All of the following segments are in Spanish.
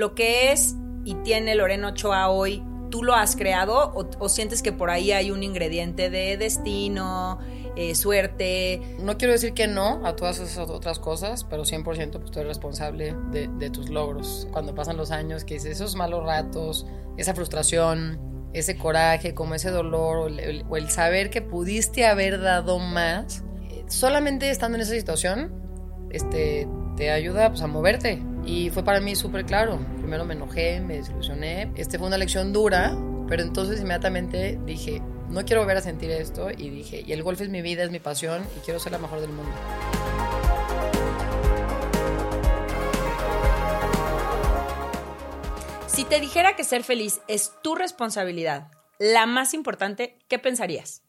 lo que es y tiene Lorena Ochoa hoy, ¿tú lo has creado o, sientes que por ahí hay un ingrediente de destino, eh, suerte? No quiero decir que no a todas esas otras cosas, pero 100% pues, tú eres responsable de, tus logros. Cuando pasan los años, que dices esos malos ratos, esa frustración, ese coraje, como ese dolor o el, saber que pudiste haber dado más, eh, solamente estando en esa situación, este, te ayuda pues, a moverte. Y fue para mí súper claro. Primero me enojé, me desilusioné. Este fue una lección dura, pero entonces inmediatamente dije, no quiero volver a sentir esto. Y dije, y el golf es mi vida, es mi pasión y quiero ser la mejor del mundo. Si te dijera que ser feliz es tu responsabilidad, la más importante, ¿qué pensarías?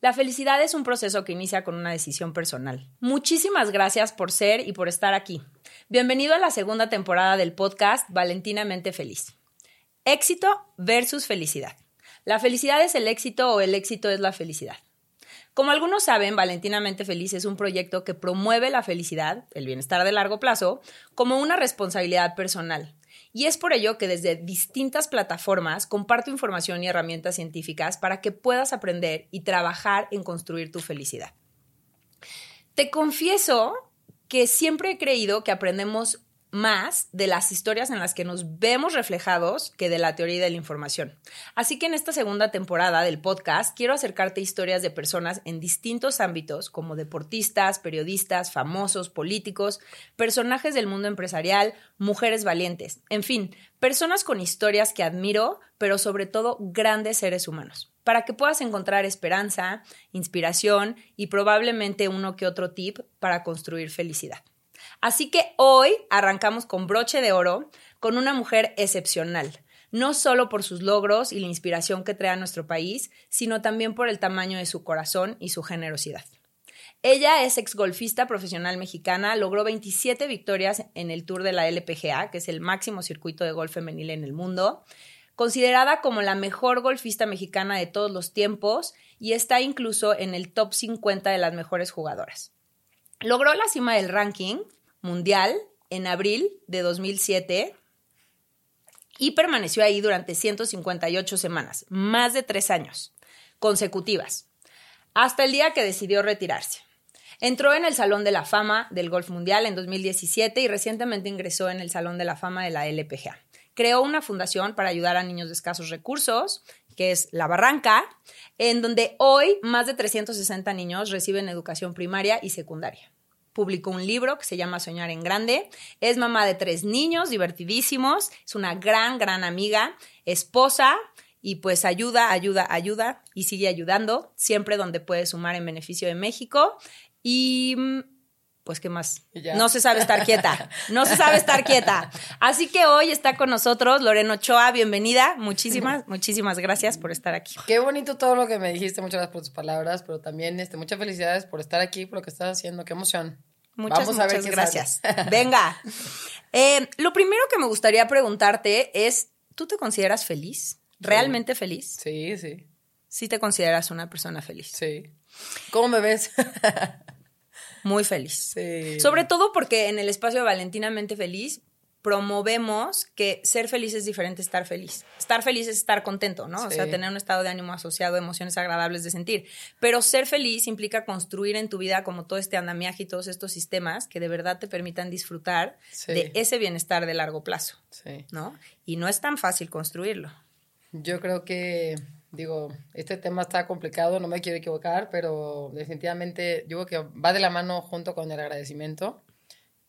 La felicidad es un proceso que inicia con una decisión personal. Muchísimas gracias por ser y por estar aquí. Bienvenido a la segunda temporada del podcast Valentinamente Feliz. Éxito versus felicidad. ¿La felicidad es el éxito o el éxito es la felicidad? Como algunos saben, Valentinamente Feliz es un proyecto que promueve la felicidad, el bienestar de largo plazo, como una responsabilidad personal. Y es por ello que desde distintas plataformas comparto información y herramientas científicas para que puedas aprender y trabajar en construir tu felicidad. Te confieso que siempre he creído que aprendemos más de las historias en las que nos vemos reflejados que de la teoría de la información. Así que en esta segunda temporada del podcast quiero acercarte historias de personas en distintos ámbitos como deportistas, periodistas, famosos, políticos, personajes del mundo empresarial, mujeres valientes, en fin, personas con historias que admiro, pero sobre todo grandes seres humanos, para que puedas encontrar esperanza, inspiración y probablemente uno que otro tip para construir felicidad. Así que hoy arrancamos con broche de oro con una mujer excepcional, no solo por sus logros y la inspiración que trae a nuestro país, sino también por el tamaño de su corazón y su generosidad. Ella es exgolfista profesional mexicana, logró 27 victorias en el Tour de la LPGA, que es el máximo circuito de golf femenil en el mundo, considerada como la mejor golfista mexicana de todos los tiempos y está incluso en el top 50 de las mejores jugadoras. Logró la cima del ranking mundial en abril de 2007 y permaneció ahí durante 158 semanas, más de tres años consecutivas, hasta el día que decidió retirarse. Entró en el Salón de la Fama del Golf Mundial en 2017 y recientemente ingresó en el Salón de la Fama de la LPGA. Creó una fundación para ayudar a niños de escasos recursos, que es La Barranca, en donde hoy más de 360 niños reciben educación primaria y secundaria publicó un libro que se llama Soñar en Grande. Es mamá de tres niños, divertidísimos. Es una gran, gran amiga, esposa y pues ayuda, ayuda, ayuda y sigue ayudando siempre donde puede sumar en beneficio de México. Y mm, pues qué más. No se sabe estar quieta, no se sabe estar quieta. Así que hoy está con nosotros Lorena Ochoa, bienvenida. Muchísimas, muchísimas gracias por estar aquí. Qué bonito todo lo que me dijiste, muchas gracias por tus palabras, pero también este, muchas felicidades por estar aquí, por lo que estás haciendo, qué emoción. Muchas, muchas gracias. Venga. Eh, lo primero que me gustaría preguntarte es, ¿tú te consideras feliz? ¿Realmente feliz? Sí, sí. Sí te consideras una persona feliz. Sí. ¿Cómo me ves? Muy feliz. Sí. Sobre todo porque en el espacio Valentinamente Feliz promovemos que ser feliz es diferente a estar feliz. Estar feliz es estar contento, ¿no? O sea, tener un estado de ánimo asociado a emociones agradables de sentir. Pero ser feliz implica construir en tu vida como todo este andamiaje y todos estos sistemas que de verdad te permitan disfrutar de ese bienestar de largo plazo, ¿no? Y no es tan fácil construirlo. Yo creo que, digo, este tema está complicado, no me quiero equivocar, pero definitivamente digo que va de la mano junto con el agradecimiento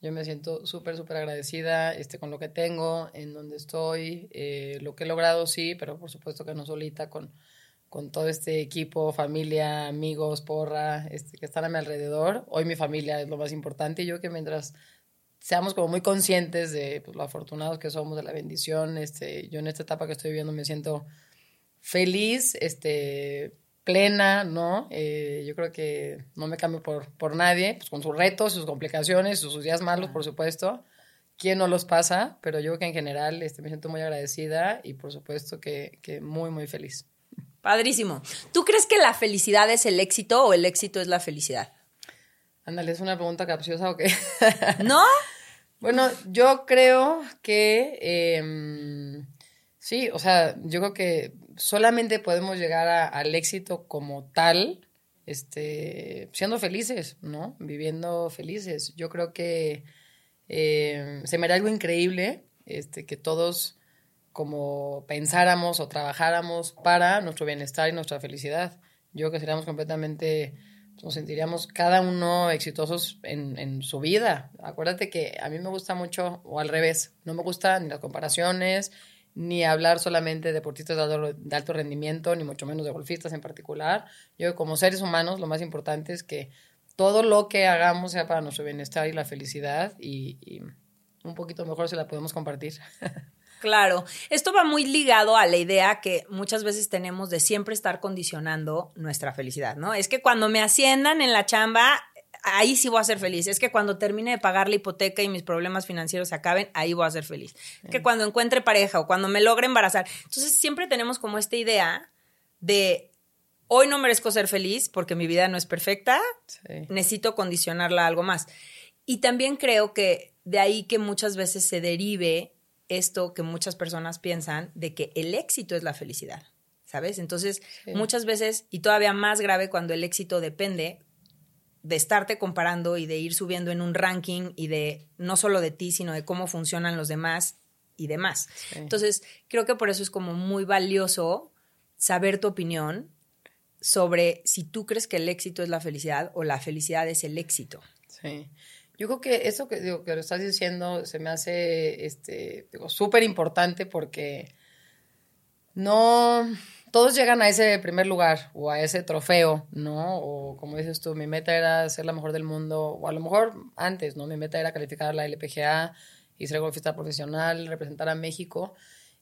yo me siento súper, súper agradecida este, con lo que tengo, en donde estoy, eh, lo que he logrado, sí, pero por supuesto que no solita, con, con todo este equipo, familia, amigos, porra, este, que están a mi alrededor. Hoy mi familia es lo más importante y yo que mientras seamos como muy conscientes de pues, lo afortunados que somos, de la bendición, este, yo en esta etapa que estoy viviendo me siento feliz, este, plena, ¿no? Eh, yo creo que no me cambio por, por nadie, pues con sus retos, sus complicaciones, sus, días malos, por supuesto. ¿Quién no los pasa? Pero yo creo que en general este, me siento muy agradecida y por supuesto que, que muy, muy feliz. Padrísimo. ¿Tú crees que la felicidad es el éxito o el éxito es la felicidad? Ándale, ¿es una pregunta capciosa o qué? ¿No? Bueno, yo creo que em, sí, o sea, yo creo que solamente podemos llegar al éxito como tal, este, siendo felices, ¿no? Viviendo felices. Yo creo que em, se me da algo increíble, este, que todos como pensáramos o trabajáramos para nuestro bienestar y nuestra felicidad. Yo creo que seríamos completamente nos sentiríamos cada uno exitosos en, en, su vida. Acuérdate que a mí me gusta mucho, o al revés, no me gustan ni las comparaciones, ni hablar solamente de deportistas de alto, rendimiento, ni mucho menos de golfistas en particular. Yo como seres humanos lo más importante es que todo lo que hagamos sea para nuestro bienestar y la felicidad y, y un poquito mejor se la podemos compartir. Claro, esto va muy ligado a la idea que muchas veces tenemos de siempre estar condicionando nuestra felicidad, ¿no? Es que cuando me asciendan en la chamba, ahí sí voy a ser feliz. Es que cuando termine de pagar la hipoteca y mis problemas financieros se acaben, ahí voy a ser feliz. Es que cuando encuentre pareja o cuando me logre embarazar. Entonces siempre tenemos como esta idea de hoy no merezco ser feliz porque mi vida no es perfecta, necesito condicionarla a algo más. Y también creo que de ahí que muchas veces se derive esto que muchas personas piensan de que el éxito es la felicidad, ¿sabes? Entonces, muchas veces, y todavía más grave cuando el éxito depende de estarte comparando y de ir subiendo en un ranking y de no solo de ti, sino de cómo funcionan los demás y demás. Entonces, creo que por eso es como muy valioso saber tu opinión sobre si tú crees que el éxito es la felicidad o la felicidad es el éxito. Sí. Yo creo que eso que, digo, que lo estás diciendo se me hace este, súper importante porque no todos llegan a ese primer lugar o a ese trofeo, ¿no? O como dices tú, mi meta era ser la mejor del mundo, o a lo mejor antes, ¿no? Mi meta era calificar a la LPGA y ser golfista profesional, representar a México.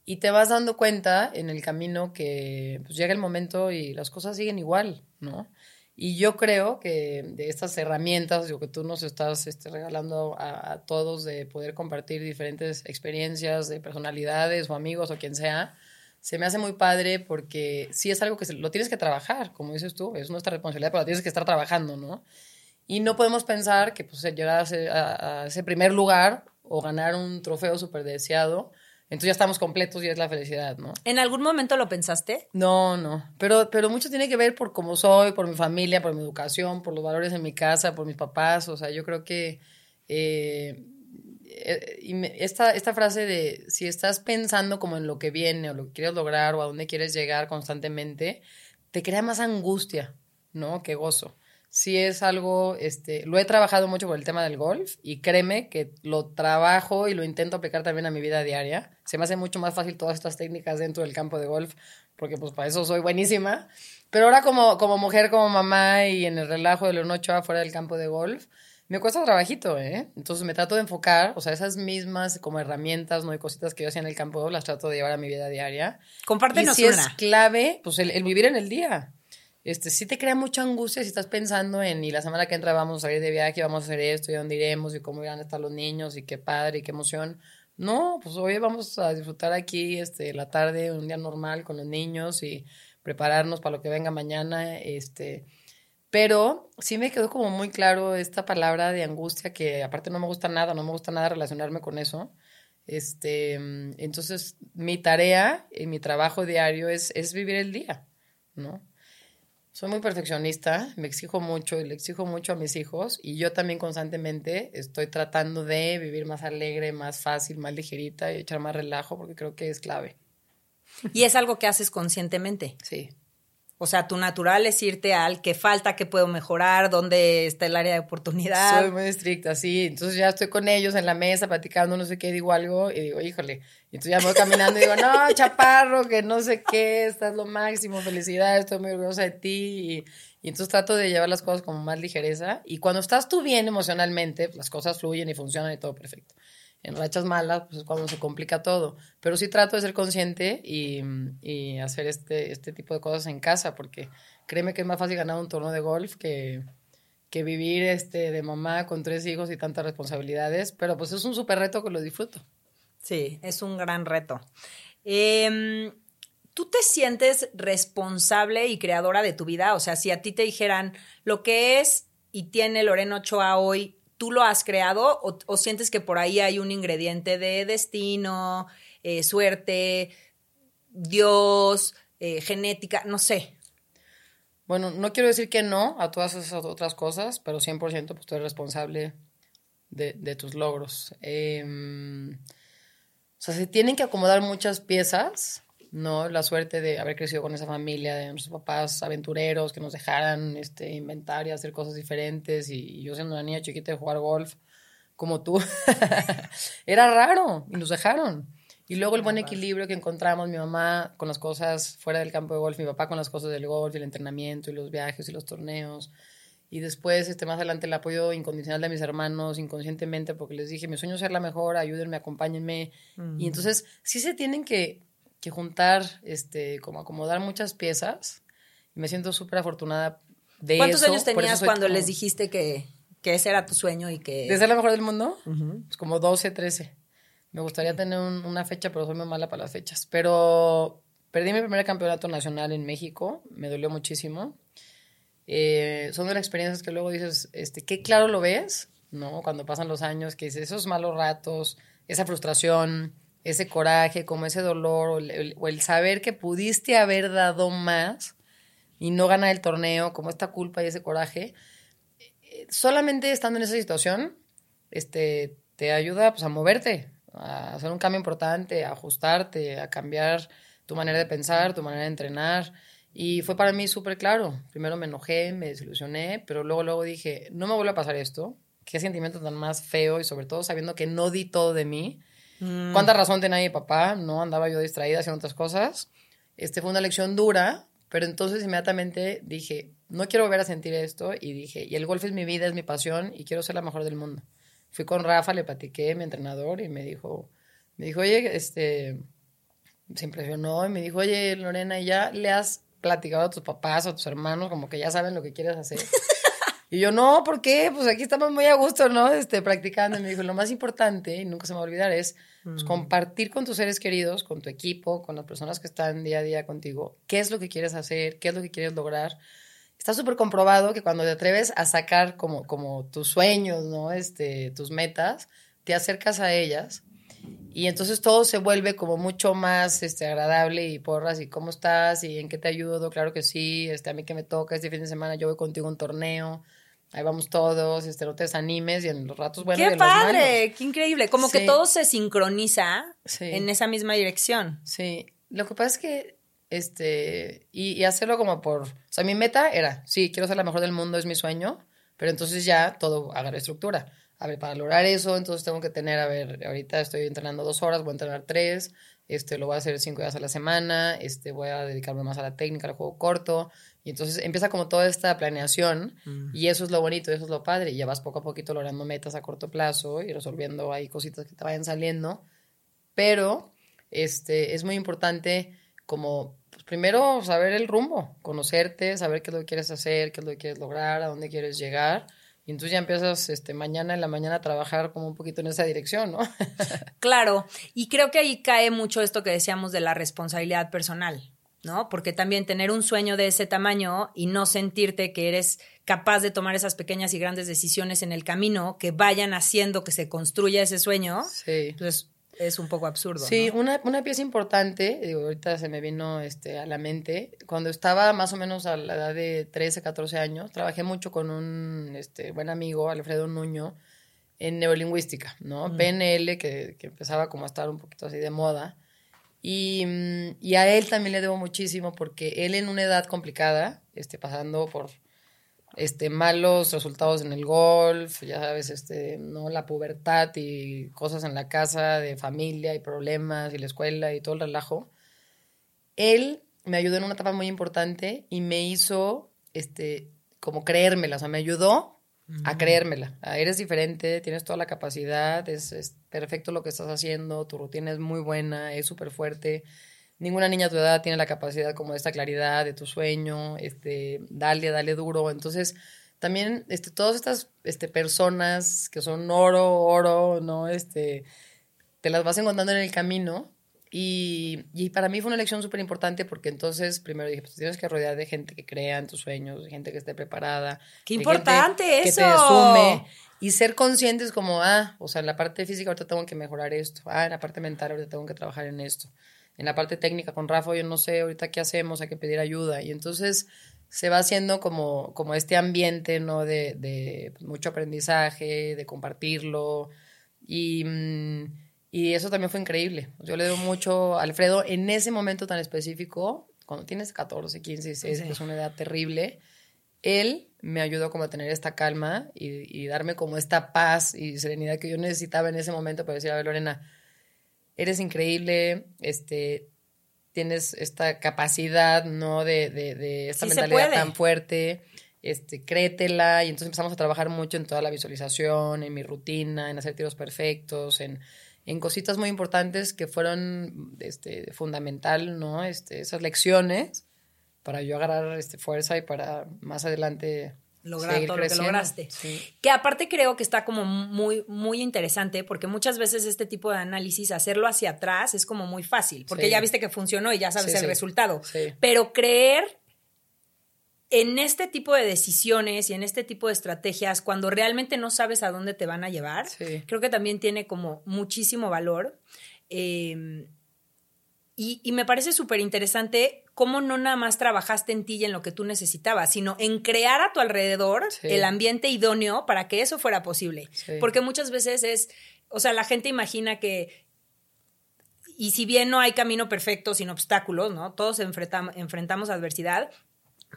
Y te vas dando cuenta en el camino que pues, llega el momento y las cosas siguen igual, ¿no? Y yo creo que de estas herramientas, digo, que tú nos estás este, regalando a, todos de poder compartir diferentes experiencias de personalidades o amigos o quien sea, se me hace muy padre porque sí es algo que lo tienes que trabajar, como dices tú, es nuestra responsabilidad, pero tienes que estar trabajando, ¿no? Y no podemos pensar que pues, llegar a ese, a ese primer lugar o ganar un trofeo súper deseado entonces ya estamos completos y es la felicidad, ¿no? ¿En algún momento lo pensaste? No, no. Pero, pero mucho tiene que ver por cómo soy, por mi familia, por mi educación, por los valores en mi casa, por mis papás. O sea, yo creo que eh, esta, esta frase de si estás pensando como en lo que viene o lo que quieres lograr o a dónde quieres llegar constantemente, te crea más angustia, ¿no? Que gozo sí es algo, este, lo he trabajado mucho por el tema del golf y créeme que lo trabajo y lo intento aplicar también a mi vida diaria. Se me hace mucho más fácil todas estas técnicas dentro del campo de golf porque pues para eso soy buenísima. Pero ahora como, como mujer, como mamá y en el relajo de León Ochoa fuera del campo de golf, me cuesta trabajito, ¿eh? Entonces me trato de enfocar, o sea, esas mismas como herramientas, ¿no? hay cositas que yo hacía en el campo, las trato de llevar a mi vida diaria. Compártenos y si es clave, pues el vivir en el día este, sí te crea mucha angustia si estás pensando en, y la semana que entra vamos a salir de viaje, vamos a hacer esto, y dónde iremos, y cómo irán a estar los niños, y qué padre, y qué emoción. No, pues hoy vamos a disfrutar aquí este, la tarde, un día normal con los niños, y prepararnos para lo que venga mañana, este... Pero sí me quedó como muy claro esta palabra de angustia que aparte no me gusta nada, no me gusta nada relacionarme con eso. Este, entonces mi tarea y mi trabajo diario es, es vivir el día, ¿no? Soy muy perfeccionista, me exijo mucho y le exijo mucho a mis hijos y yo también constantemente estoy tratando de vivir más alegre, más fácil, más ligerita y echar más relajo porque creo que es clave. ¿Y es algo que haces conscientemente? Sí. O sea, tu natural es irte al que falta, que puedo mejorar, dónde está el área de oportunidad. Soy muy estricta, sí. Entonces ya estoy con ellos en la mesa platicando, no sé qué, digo algo y digo, híjole. Y entonces ya me voy caminando y digo, no, chaparro, que no sé qué, estás lo máximo, felicidad, estoy muy orgullosa de ti. Y, y entonces trato de llevar las cosas como más ligereza. Y cuando estás tú bien emocionalmente, las cosas fluyen y funcionan y todo perfecto en rachas malas, pues es cuando se complica todo. Pero sí trato de ser consciente y, y, hacer este, este tipo de cosas en casa, porque créeme que es más fácil ganar un torneo de golf que, que vivir este, de mamá con tres hijos y tantas responsabilidades, pero pues es un súper reto que lo disfruto. Sí, es un gran reto. Em, ¿Tú te sientes responsable y creadora de tu vida? O sea, si a ti te dijeran lo que es y tiene Lorena Ochoa hoy tú lo has creado o, sientes que por ahí hay un ingrediente de destino, eh, suerte, Dios, eh, genética, no sé. Bueno, no quiero decir que no a todas esas otras cosas, pero 100% pues tú eres responsable de, tus logros. Em, o sea, se tienen que acomodar muchas piezas, ¿no? La suerte de haber crecido con esa familia, de nuestros papás aventureros que nos dejaran este, inventar y hacer cosas diferentes. Y, yo siendo una niña chiquita de jugar golf, como tú, era raro y nos dejaron. Y luego el buen equilibrio que encontramos, mi mamá con las cosas fuera del campo de golf, mi papá con las cosas del golf, y el entrenamiento y los viajes y los torneos. Y después, este, más adelante, el apoyo incondicional de mis hermanos, inconscientemente, porque les dije, mi sueño es ser la mejor, ayúdenme, acompáñenme. Y mm. entonces, sí se tienen que, que, juntar, este, como acomodar muchas piezas. Y me siento súper afortunada de ¿Cuántos eso. años tenías cuando les dijiste que, que, ese era tu sueño y que... ¿De ser la mejor del mundo? Pues como 12, 13. Me gustaría tener una fecha, pero soy muy mala para las fechas. Pero perdí mi primer campeonato nacional en México. Me dolió muchísimo. Eh, son de las experiencias que luego dices, este, qué claro lo ves, ¿no? Cuando pasan los años, que dices, esos malos ratos, esa frustración, ese coraje, como ese dolor, o el, saber que pudiste haber dado más y no ganar el torneo, como esta culpa y ese coraje, eh, solamente estando en esa situación, este, te ayuda pues, a moverte, a hacer un cambio importante, a ajustarte, a cambiar tu manera de pensar, tu manera de entrenar. Y fue para mí súper claro. Primero me enojé, me desilusioné, pero luego, luego dije, no me vuelve a pasar esto. Qué sentimiento tan más feo y sobre todo sabiendo que no di todo de mí. Mm. ¿Cuánta razón tenía mi papá? No andaba yo distraída haciendo otras cosas. Este fue una lección dura, pero entonces inmediatamente dije, no quiero volver a sentir esto y dije, y el golf es mi vida, es mi pasión y quiero ser la mejor del mundo. Fui con Rafa, le platiqué, mi entrenador, y me dijo, me dijo, oye, este, se impresionó y me dijo, oye, Lorena, ¿ya le has platicado a tus papás o a tus hermanos como que ya saben lo que quieres hacer. y yo, no, ¿por qué? Pues aquí estamos muy a gusto, ¿no? Este, practicando. Y me dijo, lo más importante, y nunca se me va a olvidar, es pues, mm. compartir con tus seres queridos, con tu equipo, con las personas que están día a día contigo, qué es lo que quieres hacer, qué es lo que quieres lograr. Está súper comprobado que cuando te atreves a sacar como, como tus sueños, ¿no? Este, tus metas, te acercas a ellas y entonces todo se vuelve como mucho más este, agradable y porras, y cómo estás, y en qué te ayudo, claro que sí, este, a mí que me toca este fin de semana, yo voy contigo a un torneo, ahí vamos todos, este, no te desanimes, y en los ratos buenos. ¡Qué padre! ¡Qué increíble! Como que todo se sincroniza en esa misma dirección. Sí, lo que pasa es que, este, y, y hacerlo como por, o sea, mi meta era, sí, quiero ser la mejor del mundo, es mi sueño, pero entonces ya todo agarra estructura a ver, para lograr eso, entonces tengo que tener, a ver, ahorita estoy entrenando dos horas, voy a entrenar tres, este, lo voy a hacer cinco días a la semana, este, voy a dedicarme más a la técnica, al juego corto, y entonces empieza como toda esta planeación, mm. y eso es lo bonito, eso es lo padre, y ya vas poco a poquito logrando metas a corto plazo y resolviendo ahí cositas que te vayan saliendo, pero este, es muy importante como pues, primero saber el rumbo, conocerte, saber qué es lo que quieres hacer, qué es lo que quieres lograr, a dónde quieres llegar, y entonces ya empiezas este, mañana en la mañana a trabajar como un poquito en esa dirección, ¿no? claro, y creo que ahí cae mucho esto que decíamos de la responsabilidad personal, ¿no? Porque también tener un sueño de ese tamaño y no sentirte que eres capaz de tomar esas pequeñas y grandes decisiones en el camino que vayan haciendo que se construya ese sueño, sí. entonces es un poco absurdo. Sí, una, una, pieza importante, digo, ahorita se me vino este, a la mente, cuando estaba más o menos a la edad de 13, 14 años, trabajé mucho con un este, buen amigo, Alfredo Nuño, en neurolingüística, ¿no? PNL, que, que, empezaba como a estar un poquito así de moda. Y, mm, y, a él también le debo muchísimo porque él en una edad complicada, este, pasando por este, malos resultados en el golf, ya sabes, este, ¿no? La pubertad y cosas en la casa de familia y problemas y la escuela y todo el relajo. Él me ayudó en una etapa muy importante y me hizo, este, como creérmela, o sea, me ayudó a creérmela. eres diferente, tienes toda la capacidad, es, es perfecto lo que estás haciendo, tu rutina es muy buena, es súper fuerte ninguna niña a tu edad tiene la capacidad como de esta claridad de tu sueño, este, dale, dale duro. Entonces, también este, todas estas este, personas que son oro, oro, ¿no? Este, te las vas encontrando en el camino Y, y para mí fue una elección súper importante porque entonces primero dije, pues tienes que rodear de gente que crea en tus sueños, de gente que esté preparada. Qué importante eso. Que te sume. Y ser conscientes como, ah, o sea, en la parte física ahorita tengo que mejorar esto. Ah, en la parte mental ahorita tengo que trabajar en esto. En la parte técnica con Rafa, yo no sé ahorita qué hacemos, hay que pedir ayuda. Y entonces se va haciendo como, como este ambiente, ¿no? De, de mucho aprendizaje, de compartirlo. Y, mm, y eso también fue increíble. Yo le doy mucho a Alfredo en ese momento tan específico, cuando tienes 14, 15, 16, Sí. que es una edad terrible, él me ayudó como a tener esta calma y, y darme como esta paz y serenidad que yo necesitaba en ese momento para decir, a ver, Lorena, eres increíble, este, tienes esta capacidad, ¿no? De, de, de esta Sí mentalidad tan fuerte, este, créetela, y entonces empezamos a trabajar mucho en toda la visualización, en mi rutina, en hacer tiros perfectos, en, en cositas muy importantes que fueron, este, fundamental, ¿no? Este, esas lecciones para yo agarrar, este, fuerza y para más adelante Lograr seguir todo lo que lograste. Sí. Que aparte creo que está como muy, muy interesante porque muchas veces este tipo de análisis, hacerlo hacia atrás es como muy fácil, porque Sí. ya viste que funcionó y ya sabes Sí, el resultado. Pero creer en este tipo de decisiones y en este tipo de estrategias, cuando realmente no sabes a dónde te van a llevar, creo que también tiene como muchísimo valor. Eh, y, y me parece súper interesante cómo no nada más trabajaste en ti y en lo que tú necesitabas, sino en crear a tu alrededor Sí. el ambiente idóneo para que eso fuera posible. Sí. Porque muchas veces es, o sea, la gente imagina que, y si bien no hay camino perfecto sin obstáculos, ¿no? Todos enfrentam- enfrentamos adversidad,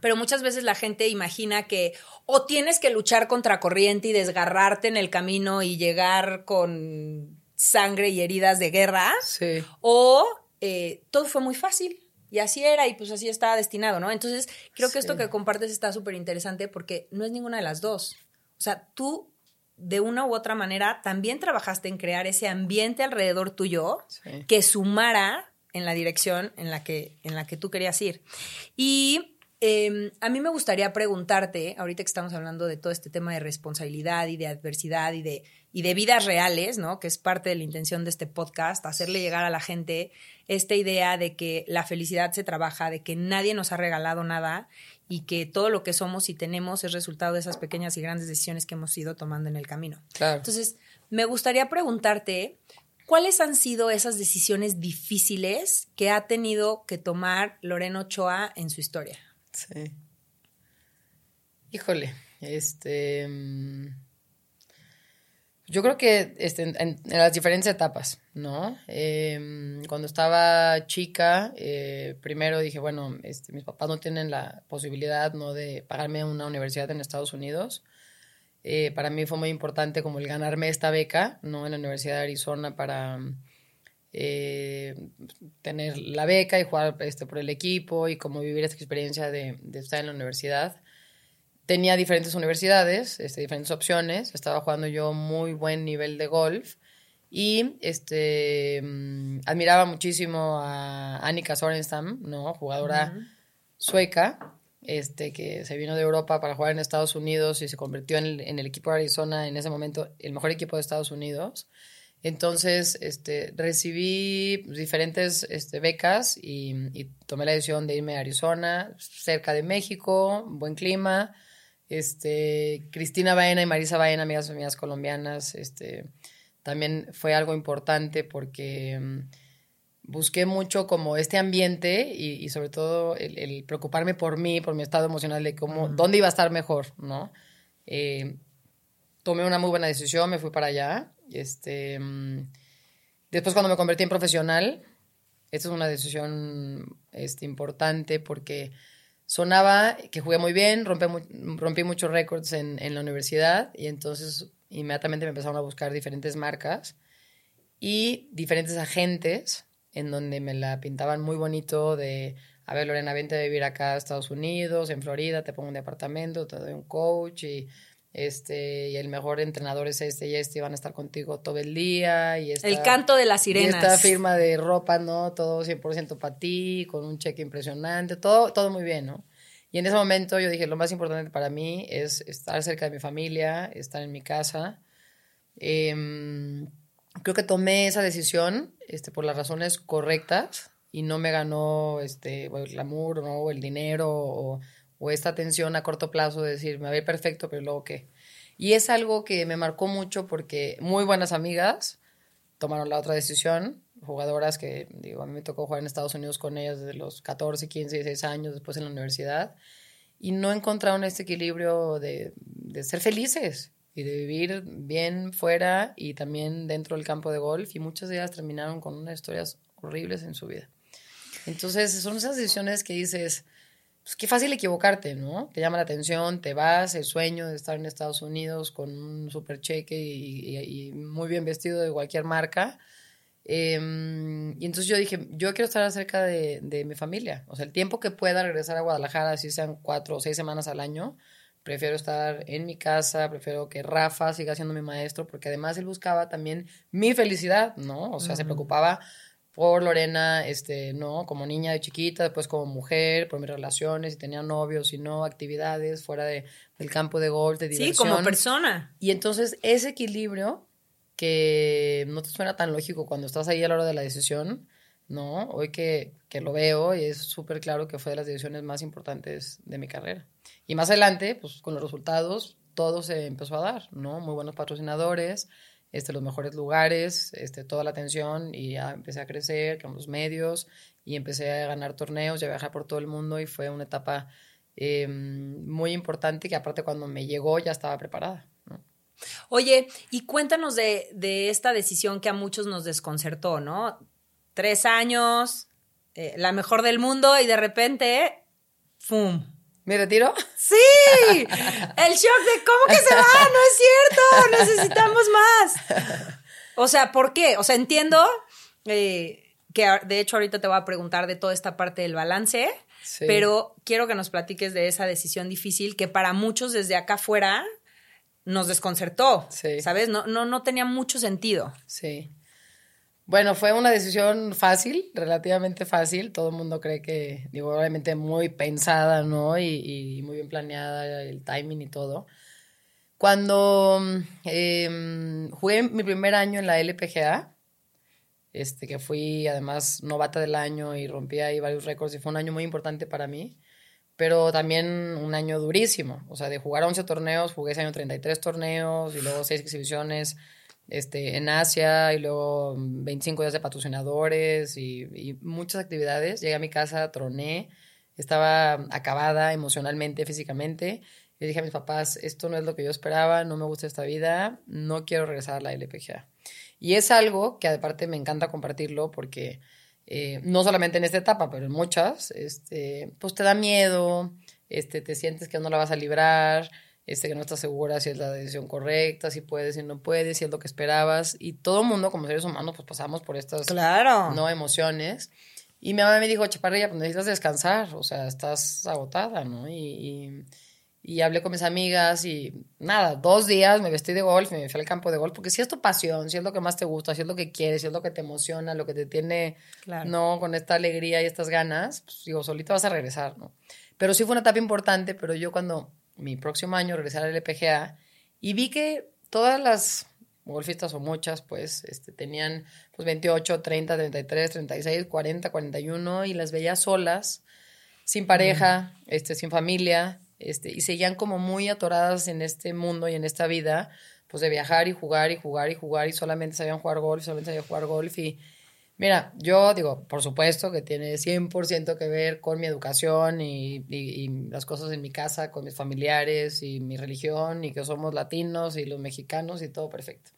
pero muchas veces la gente imagina que o tienes que luchar contra corriente y desgarrarte en el camino y llegar con sangre y heridas de guerra, Sí. o eh, todo fue muy fácil. Y así era, y pues así estaba destinado, ¿no? Entonces, creo que esto que compartes está súper interesante porque no es ninguna de las dos. O sea, tú, de una u otra manera, también trabajaste en crear ese ambiente alrededor tuyo Sí. que sumara en la dirección en la que, en la que tú querías ir. Y eh, a mí me gustaría preguntarte, ahorita que estamos hablando de todo este tema de responsabilidad y de adversidad y de, y de vidas reales, ¿no? Que es parte de la intención de este podcast, hacerle llegar a la gente esta idea de que la felicidad se trabaja, de que nadie nos ha regalado nada y que todo lo que somos y tenemos es resultado de esas pequeñas y grandes decisiones que hemos ido tomando en el camino. Claro. Entonces, me gustaría preguntarte, ¿cuáles han sido esas decisiones difíciles que ha tenido que tomar Lorena Ochoa en su historia? Sí. Híjole, este. mm, Yo creo que este, en, las diferentes etapas, ¿no? Em, cuando estaba chica, eh, primero dije, bueno, este, mis papás no tienen la posibilidad, ¿no? De pagarme una universidad en Estados Unidos. Eh, para mí fue muy importante como el ganarme esta beca, ¿no? En la Universidad de Arizona para eh, tener la beca y jugar este, por el equipo y como vivir esta experiencia de, de estar en la universidad. Tenía diferentes universidades, este, diferentes opciones. Estaba jugando yo muy buen nivel de golf y este, mm, admiraba muchísimo a Annika Sorenstam, ¿no? Jugadora sueca, este, que se vino de Europa para jugar en Estados Unidos y se convirtió en el, en el equipo de Arizona, en ese momento el mejor equipo de Estados Unidos. Entonces, este, recibí diferentes este, becas y, y tomé la decisión de irme a Arizona, cerca de México, buen clima. Este, Cristina Baena y Marisa Baena, amigas mías colombianas, este, también fue algo importante porque mm, busqué mucho como este ambiente y, y sobre todo el, el preocuparme por mí, por mi estado emocional, de cómo, dónde iba a estar mejor, ¿no? Eh, tomé una muy buena decisión, me fui para allá. Este, mm, después cuando me convertí en profesional, esta es una decisión este, importante porque sonaba que jugué muy bien, rompí, rompí muchos récords en, en la universidad y entonces inmediatamente me empezaron a buscar diferentes marcas y diferentes agentes en donde me la pintaban muy bonito de, a ver, Lorena, vente a vivir acá a Estados Unidos, en Florida, te pongo un departamento, te doy un coach y este y el mejor entrenador es este y este y van a estar contigo todo el día y esta, El canto de las y sirenas. esta firma de ropa, ¿no? Todo 100% para ti, con un cheque impresionante, todo, todo muy bien, ¿no? Y en ese momento yo dije, lo más importante para mí es estar cerca de mi familia, estar en mi casa. Em, creo que tomé esa decisión este, por las razones correctas y no me ganó este, el glamour ¿no? o el dinero o, o esta atención a corto plazo de decir, me ve perfecto, pero luego qué. Y es algo que me marcó mucho porque muy buenas amigas tomaron la otra decisión, jugadoras que, digo, a mí me tocó jugar en Estados Unidos con ellas desde los 14, 15, 16 años, después en la universidad, y no encontraron este equilibrio de, de ser felices y de vivir bien fuera y también dentro del campo de golf, y muchas de ellas terminaron con unas historias horribles en su vida. Entonces, son esas decisiones que dices, pues qué fácil equivocarte, ¿no? Te llama la atención, te vas, el sueño de estar en Estados Unidos con un super cheque y, y, muy bien vestido de cualquier marca. Em, y entonces yo dije, yo quiero estar cerca de, de, mi familia. O sea, el tiempo que pueda regresar a Guadalajara, si sean cuatro o seis semanas al año, prefiero estar en mi casa, prefiero que Rafa siga siendo mi maestro, porque además él buscaba también mi felicidad, ¿no? O sea, se preocupaba por Lorena, este, ¿no? Como niña de chiquita, después como mujer, por mis relaciones, si tenía novios, si no, actividades fuera de, del campo de golf, de diversión. Sí, como persona. Y entonces ese equilibrio que no te suena tan lógico cuando estás ahí a la hora de la decisión, ¿no? Hoy que, que lo veo y es súper claro que fue de las decisiones más importantes de mi carrera. Y más adelante, pues con los resultados, todo se empezó a dar, ¿no? Muy buenos patrocinadores, este, los mejores lugares, este, toda la atención y ya empecé a crecer con los medios y empecé a ganar torneos y a viajar por todo el mundo y fue una etapa eh, muy importante que aparte cuando me llegó ya estaba preparada. Oye, y cuéntanos de, de, esta decisión que a muchos nos desconcertó, ¿no? Tres años, eh, la mejor del mundo y de repente, ¡fum! ¿Me retiro? Sí, el shock de cómo que se va, no es cierto, necesitamos más. O sea, ¿por qué? O sea, entiendo eh, que de hecho ahorita te voy a preguntar de toda esta parte del balance, pero quiero que nos platiques de esa decisión difícil que para muchos desde acá afuera nos desconcertó, ¿sabes? No, no, no tenía mucho sentido. Sí. Bueno, fue una decisión fácil, relativamente fácil. Todo el mundo cree que, digo, obviamente muy pensada, ¿no? Y, muy bien planeada, el timing y todo. Cuando eh, jugué mi primer año en la LPGA, este, que fui además novata del año y rompí ahí varios récords y fue un año muy importante para mí, pero también un año durísimo. O sea, de jugar 11 torneos, jugué ese año 33 torneos y luego 6 exhibiciones este, en Asia y luego 25 días de patrocinadores y, muchas actividades. Llegué a mi casa, troné, estaba acabada emocionalmente, físicamente. Le dije a mis papás, esto no es lo que yo esperaba, no me gusta esta vida, no quiero regresar a la LPGA. Y es algo que aparte me encanta compartirlo porque eh, no solamente en esta etapa, pero en muchas, este, pues te da miedo, este, te sientes que no la vas a librar, este, que no estás segura si es la decisión correcta, si puedes, si no puedes, si es lo que esperabas. Y todo el mundo, como seres humanos, pues pasamos por estas claro. no emociones. Y mi mamá me dijo, chaparrilla, pues necesitas descansar, o sea, estás agotada, ¿no? Y, y, hablé con mis amigas y nada, dos días me vestí de golf y me fui al campo de golf, porque si es tu pasión, si es lo que más te gusta, si es lo que quieres, si es lo que te emociona, lo que te tiene, ¿no? Con esta alegría y estas ganas, pues digo, solito vas a regresar, ¿no? Pero sí fue una etapa importante, pero yo cuando mi próximo año regresar al LPGA y vi que todas las golfistas o muchas pues este, tenían pues 28, 30, 33, 36, 40, 41 y las veía solas, sin pareja, este, sin familia, este, y seguían como muy atoradas en este mundo y en esta vida, pues de viajar y jugar y jugar y jugar y solamente sabían jugar golf, solamente sabían jugar golf y Mira, yo digo, por supuesto que tiene 100% que ver con mi educación y, las cosas en mi casa, con mis familiares y mi religión y que somos latinos y los mexicanos y todo perfecto.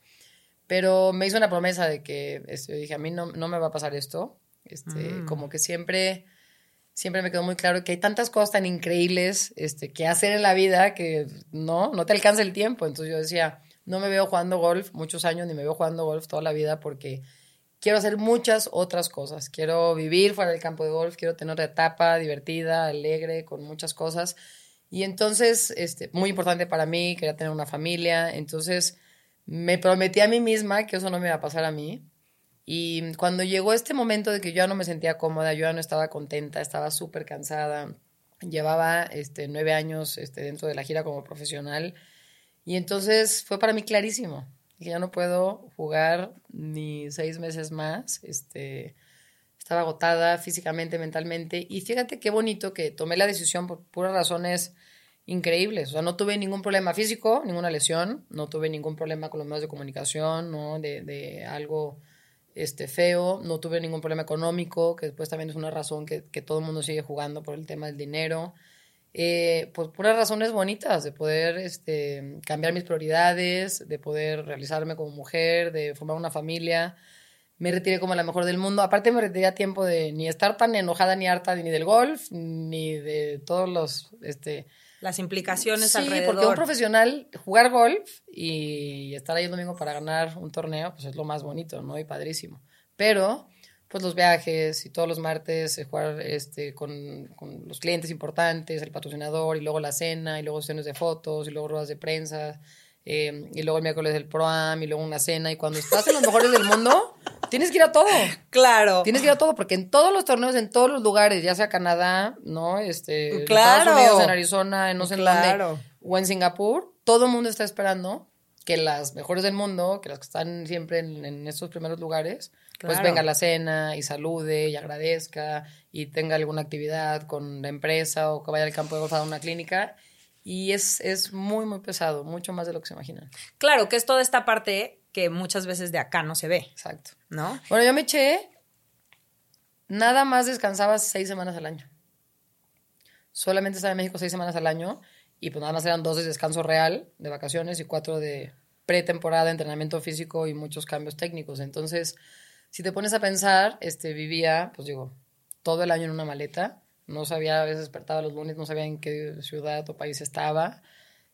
Pero me hizo una promesa de que este, yo dije, a mí no, no me va a pasar esto. Este, mm. Como que siempre, siempre me quedó muy claro que hay tantas cosas tan increíbles este, que hacer en la vida que no, no te alcanza el tiempo. Entonces yo decía, no me veo jugando golf muchos años ni me veo jugando golf toda la vida porque quiero hacer muchas otras cosas. Quiero vivir fuera del campo de golf, quiero tener una etapa divertida, alegre, con muchas cosas. Y entonces, este, muy importante para mí, quería tener una familia. Entonces, me prometí a mí misma que eso no me iba a pasar a mí. Y cuando llegó este momento de que yo ya no me sentía cómoda, yo ya no estaba contenta, estaba súper cansada. Llevaba este, nueve años este, dentro de la gira como profesional. Y entonces fue para mí clarísimo Dije, ya no puedo jugar ni seis meses más. Este, estaba agotada físicamente, mentalmente. Y fíjate qué bonito que tomé la decisión por puras razones increíbles. O sea, no tuve ningún problema físico, ninguna lesión, no tuve ningún problema con los medios de comunicación, ¿no? De, de algo este, feo, no tuve ningún problema económico, que después también es una razón que, que todo el mundo sigue jugando por el tema del dinero. Eh, pues puras razones bonitas de poder este, cambiar mis prioridades, de poder realizarme como mujer, de formar una familia me retiré como la mejor del mundo. Aparte me retiré a tiempo de ni estar tan enojada ni harta ni del golf, ni de todos los... Este, Las implicaciones sí, alrededor. porque un profesional, jugar golf y estar ahí el domingo para ganar un torneo, pues es lo más bonito, ¿no? Y padrísimo. Pero, pues los viajes y todos los martes eh, jugar este, con, con los clientes importantes, el patrocinador, y luego la cena, y luego sesiones de fotos, y luego ruedas de prensa, eh, y luego el miércoles el ProAm, y luego una cena, y cuando estás en los mejores del mundo, tienes que ir a todo. Claro. Tienes que ir a todo, porque en todos los torneos, en todos los lugares, ya sea Canadá, ¿no? Este, en Claro. Estados Unidos, en Arizona, en no sé en dónde, Claro. o en Singapur, todo el mundo está esperando que las mejores del mundo, que las que están siempre en, en estos primeros lugares, pues Claro. venga a la cena y salude y agradezca y tenga alguna actividad con la empresa o que vaya al campo de golf a una clínica. Y es, es muy, muy pesado, mucho más de lo que se imaginan. Claro, que es toda esta parte que muchas veces de acá no se ve, Exacto. ¿no? Bueno, yo me eché, nada más descansaba seis semanas al año. Solamente estaba en México seis semanas al año y pues nada más eran dos de descanso real, de vacaciones, y cuatro de pretemporada, entrenamiento físico y muchos cambios técnicos. Entonces, si te pones a pensar, este, vivía, pues digo, todo el año en una maleta. No sabía, a veces despertaba los lunes, no sabía en qué ciudad o país estaba.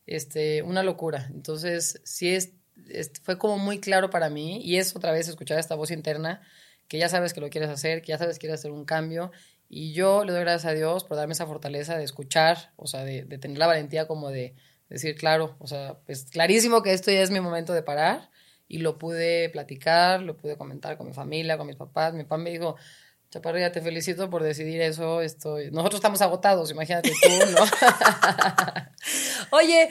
Este, una locura. Entonces, sí es, es- fue como muy claro para mí y es otra vez escuchar esta voz interna que ya sabes que lo quieres hacer, que ya sabes que quieres hacer un cambio y yo le doy gracias a Dios por darme esa fortaleza de escuchar, o sea, de, de tener la valentía como de decir, claro, o sea, pues clarísimo que esto ya es mi momento de parar y lo pude platicar, lo pude comentar con mi familia, con mis papás. Mi papá me dijo, Chaparrilla, te felicito por decidir eso. Estoy... Nosotros estamos agotados, imagínate tú, ¿no? Oye,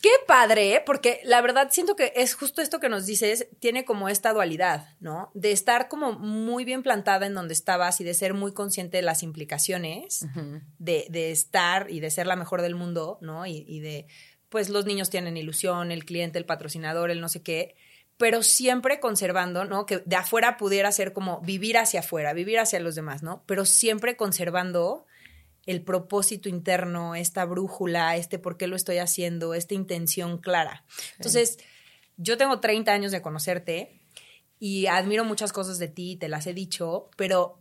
qué padre, porque la verdad siento que es justo esto que nos dices, tiene como esta dualidad, ¿no? De estar como muy bien plantada en donde estabas y de ser muy consciente de las implicaciones de, de estar y de ser la mejor del mundo, ¿no? Y, y de, pues los niños tienen ilusión, el cliente, el patrocinador, el no sé qué, pero siempre conservando, ¿no? Que de afuera pudiera ser como vivir hacia afuera, vivir hacia los demás, ¿no? Pero siempre conservando el propósito interno, esta brújula, este por qué lo estoy haciendo, esta intención clara. Entonces, yo tengo 30 años de conocerte y admiro muchas cosas de ti, te las he dicho, pero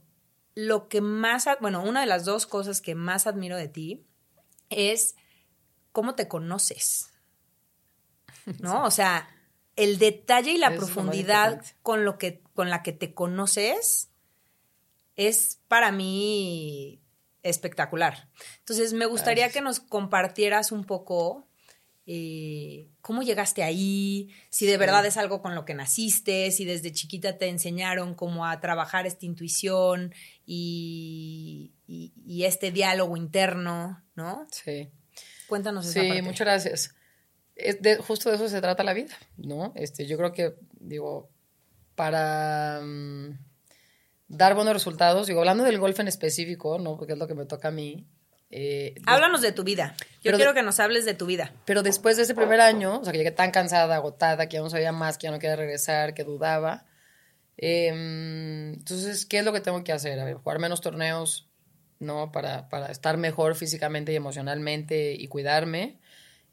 lo que más, bueno, una de las dos cosas que más admiro de ti es cómo te conoces. ¿No? O sea, el detalle y la es profundidad con lo que con la que te conoces es para mí espectacular. Entonces, me gustaría Gracias. que nos compartieras un poco eh, cómo llegaste ahí, si de Sí. verdad es algo con lo que naciste, si desde chiquita te enseñaron cómo a trabajar esta intuición y, y- y este diálogo interno, ¿no? Sí. Cuéntanos esa Sí, parte. muchas gracias. Es de, justo de eso se trata la vida, ¿no? Este, yo creo que, digo, para mm, dar buenos resultados, digo, hablando del golf en específico, ¿no? Porque es lo que me toca a mí. eh, Háblanos de tu vida. Yo Pero quiero que nos hables de tu vida. Pero después de ese primer año, o sea, que llegué tan cansada, agotada, que ya no sabía más, que ya no quería regresar, que dudaba. eh, entonces, ¿qué es lo que tengo que hacer? A ver, jugar menos torneos, ¿no? Para, para estar mejor físicamente y emocionalmente y cuidarme.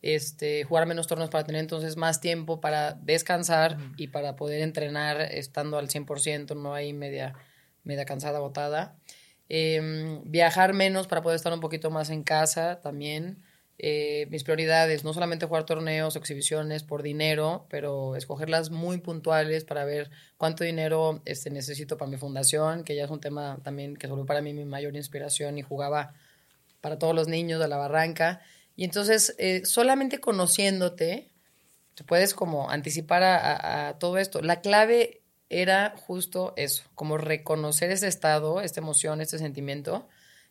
Este, jugar menos torneos para tener entonces más tiempo para descansar y para poder entrenar estando al 100%, no ahí media, media cansada, agotada. Eh, viajar menos para poder estar un poquito más en casa también. Eh, mis prioridades, no solamente jugar torneos, exhibiciones por dinero, pero escogerlas muy puntuales para ver cuánto dinero este, necesito para mi fundación, que ya es un tema también que fue para mí mi mayor inspiración y jugaba para todos los niños de la barranca. Y entonces, eh, solamente conociéndote, te puedes como anticipar a- a todo esto. La clave era justo eso, como reconocer ese estado, esta emoción, este sentimiento,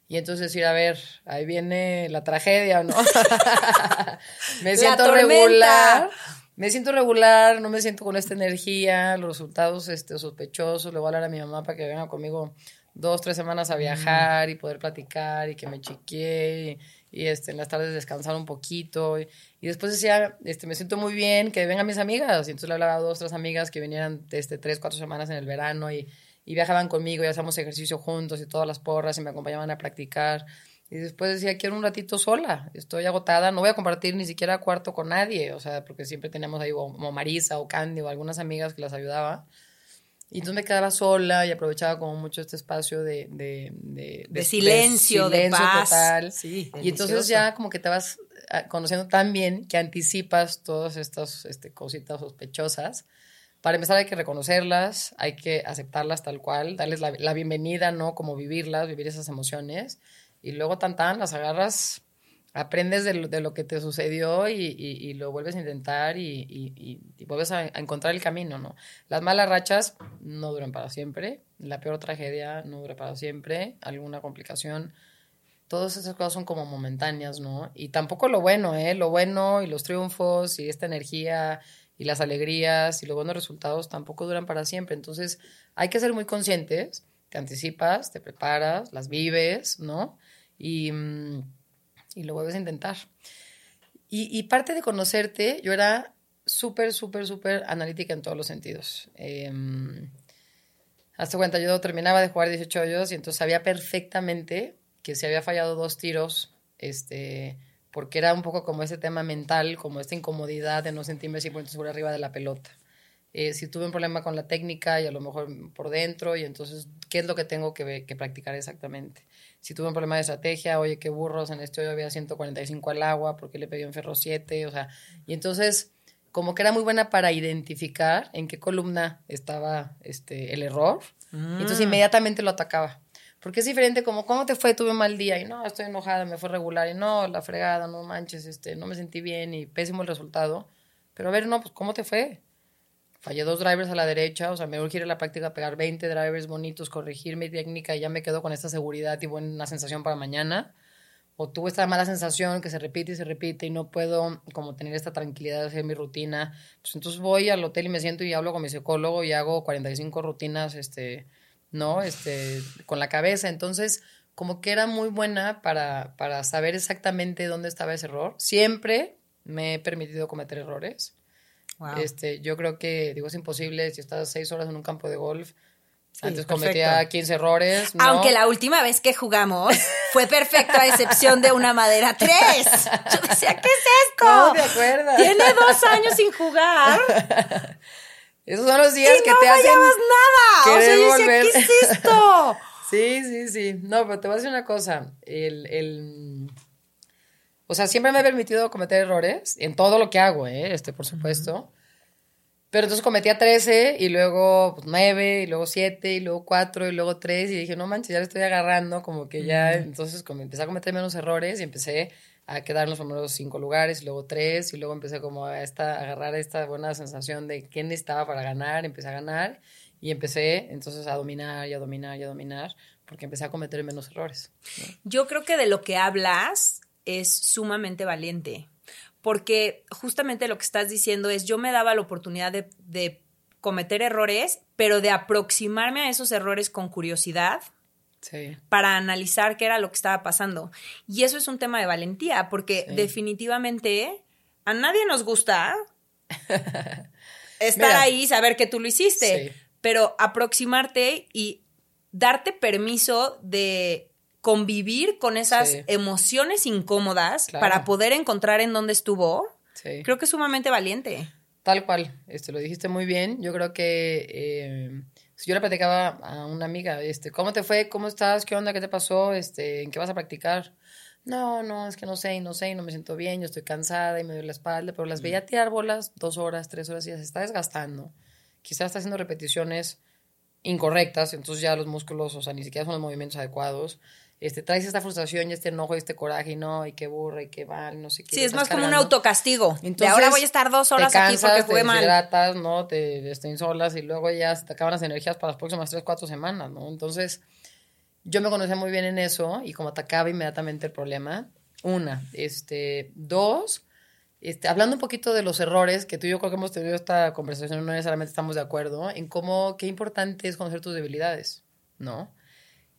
y entonces decir, a ver, ahí viene la tragedia, ¿no? me siento regular, me siento regular, no me siento con esta energía, los resultados este, sospechosos, le voy a hablar a mi mamá para que venga conmigo dos, tres semanas a viajar y poder platicar y que me chequee y, este, en las tardes descansar un poquito. Y, después decía, este, me siento muy bien, que vengan mis amigas. Y entonces le hablaba a dos, tres amigas que vinieran este, tres, cuatro semanas en el verano y, y viajaban conmigo y hacíamos ejercicio juntos y todas las porras y me acompañaban a practicar. Y después decía, quiero un ratito sola, estoy agotada, no voy a compartir ni siquiera cuarto con nadie, o sea, porque siempre teníamos ahí como Marisa o Candy o algunas amigas que las ayudaba. Y entonces me quedaba sola y aprovechaba como mucho este espacio de... De, de, silencio, de, paz. total. y entonces ya como que te vas ah, conociendo tan bien que anticipas todas estas este, cositas sospechosas. Para empezar hay que reconocerlas, hay que aceptarlas tal cual, darles la, la bienvenida, ¿no? Como vivirlas, vivir esas emociones. Y luego tan tan las agarras aprendes de lo, de lo, que te sucedió y, y, lo vuelves a intentar y, y vuelves a, encontrar el camino, ¿no? Las malas rachas no duran para siempre, la peor tragedia no dura para siempre, alguna complicación, todas esas cosas son como momentáneas, ¿no? Y tampoco lo bueno, ¿eh? Lo bueno y los triunfos y esta energía y las alegrías y los buenos resultados tampoco duran para siempre, entonces hay que ser muy conscientes, te anticipas, te preparas, las vives, ¿no? Y... Mm, y lo vuelves a intentar. Y, parte de conocerte, yo era súper, súper, súper analítica en todos los sentidos. Eh, hasta cuenta, yo terminaba de jugar 18 hoyos y entonces sabía perfectamente que si había fallado dos tiros, este, porque era un poco como ese tema mental, como esta incomodidad de no sentirme 100% segura arriba de la pelota. Eh, si tuve un problema con la técnica y a lo mejor por dentro, y entonces, ¿qué es lo que tengo que, que practicar exactamente? si tuve un problema de estrategia, oye, qué burros, en este hoyo había 145 al agua, porque le pedí en ferro 7, o sea, y entonces como que era muy buena para identificar en qué columna estaba este, el error, entonces mm. inmediatamente lo atacaba. Porque es diferente como, ¿cómo te fue? Tuve un mal día y no, estoy enojada, me fue regular y no, la fregada, no manches, este, no me sentí bien y pésimo el resultado. Pero a ver, no, pues ¿cómo te fue? Fallé dos drivers a la derecha, o sea, me urgí ir a la práctica pegar 20 drivers bonitos, corregir mi técnica y ya me quedo con esta seguridad y buena sensación para mañana. O tuve esta mala sensación que se repite y se repite y no puedo como tener esta tranquilidad de hacer mi rutina. Pues entonces voy al hotel y me siento y hablo con mi psicólogo y hago 45 rutinas, este, ¿no? Este, con la cabeza. Entonces, como que era muy buena para, para saber exactamente dónde estaba ese error. Siempre me he permitido cometer errores este, yo creo que, digo, es imposible si estás seis horas en un campo de golf. antes cometía 15 errores. Aunque la última vez que jugamos fue perfecto a excepción de una madera 3. Yo decía, ¿qué es esto? No te acuerdas. Tiene dos años sin jugar. Esos son los días y que no te hacen. nada. O sea, yo decía, ¿qué es esto? sí, sí, sí. No, pero te voy a decir una cosa. El, el o sea, siempre me he permitido cometer errores en todo lo que hago, ¿eh? Este, por supuesto. Pero entonces cometía 13 y luego pues, 9 y luego 7 y luego 4 y luego 3 y dije, no manches, ya le estoy agarrando, como que ya, entonces como empecé a cometer menos errores y empecé a quedar en los primeros 5 lugares y luego 3 y luego empecé como a, esta, agarrar esta buena sensación de quién estaba para ganar, empecé a ganar y empecé entonces a dominar y a dominar y a dominar porque empecé a cometer menos errores. Yo creo que de lo que hablas es sumamente valiente, porque justamente lo que estás diciendo es, yo me daba la oportunidad de, cometer errores, pero de aproximarme a esos errores con curiosidad, para analizar qué era lo que estaba pasando. Y eso es un tema de valentía, porque definitivamente a nadie nos gusta estar ahí y saber que tú lo hiciste, pero aproximarte y darte permiso de convivir con esas emociones incómodas para poder encontrar en dónde estuvo, creo que es sumamente valiente. Tal cual, este, lo dijiste muy bien. Yo creo que eh, yo le platicaba a una amiga, este, ¿cómo te fue? ¿Cómo estás? ¿Qué onda? ¿Qué te pasó? Este, ¿En qué vas a practicar? No, no, es que no sé, no sé, no me siento bien, yo estoy cansada y me duele la espalda, pero las veía tirar bolas dos horas, tres horas y ya se está desgastando. Quizás está haciendo repeticiones incorrectas, entonces ya los músculos, o sea, ni siquiera son los movimientos adecuados este, traes esta frustración y este enojo y este coraje y no, y qué burra y qué mal, no sé qué. Sí, es más como un autocastigo. Entonces, ahora voy a estar dos horas aquí porque jugué mal. Te hidratas, ¿no? Te, te insolas y luego ya se te acaban las energías para las próximas tres, cuatro semanas, ¿no? Entonces, yo me conocía muy bien en eso y como atacaba inmediatamente el problema. Una, este, dos, este, hablando un poquito de los errores, que tú y yo creo que hemos tenido esta conversación, no necesariamente estamos de acuerdo, en cómo, qué importante es conocer tus debilidades, ¿no?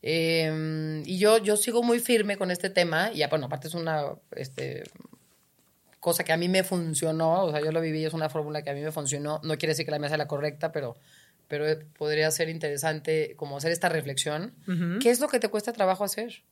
Em, y yo, yo sigo muy firme con este tema, y bueno, aparte es una este, cosa que a mí me funcionó, o sea, yo lo viví, es una fórmula que a mí me funcionó, no quiere decir que la mía sea la correcta, pero, pero podría ser interesante como hacer esta reflexión. ¿Qué es lo que te cuesta trabajo hacer?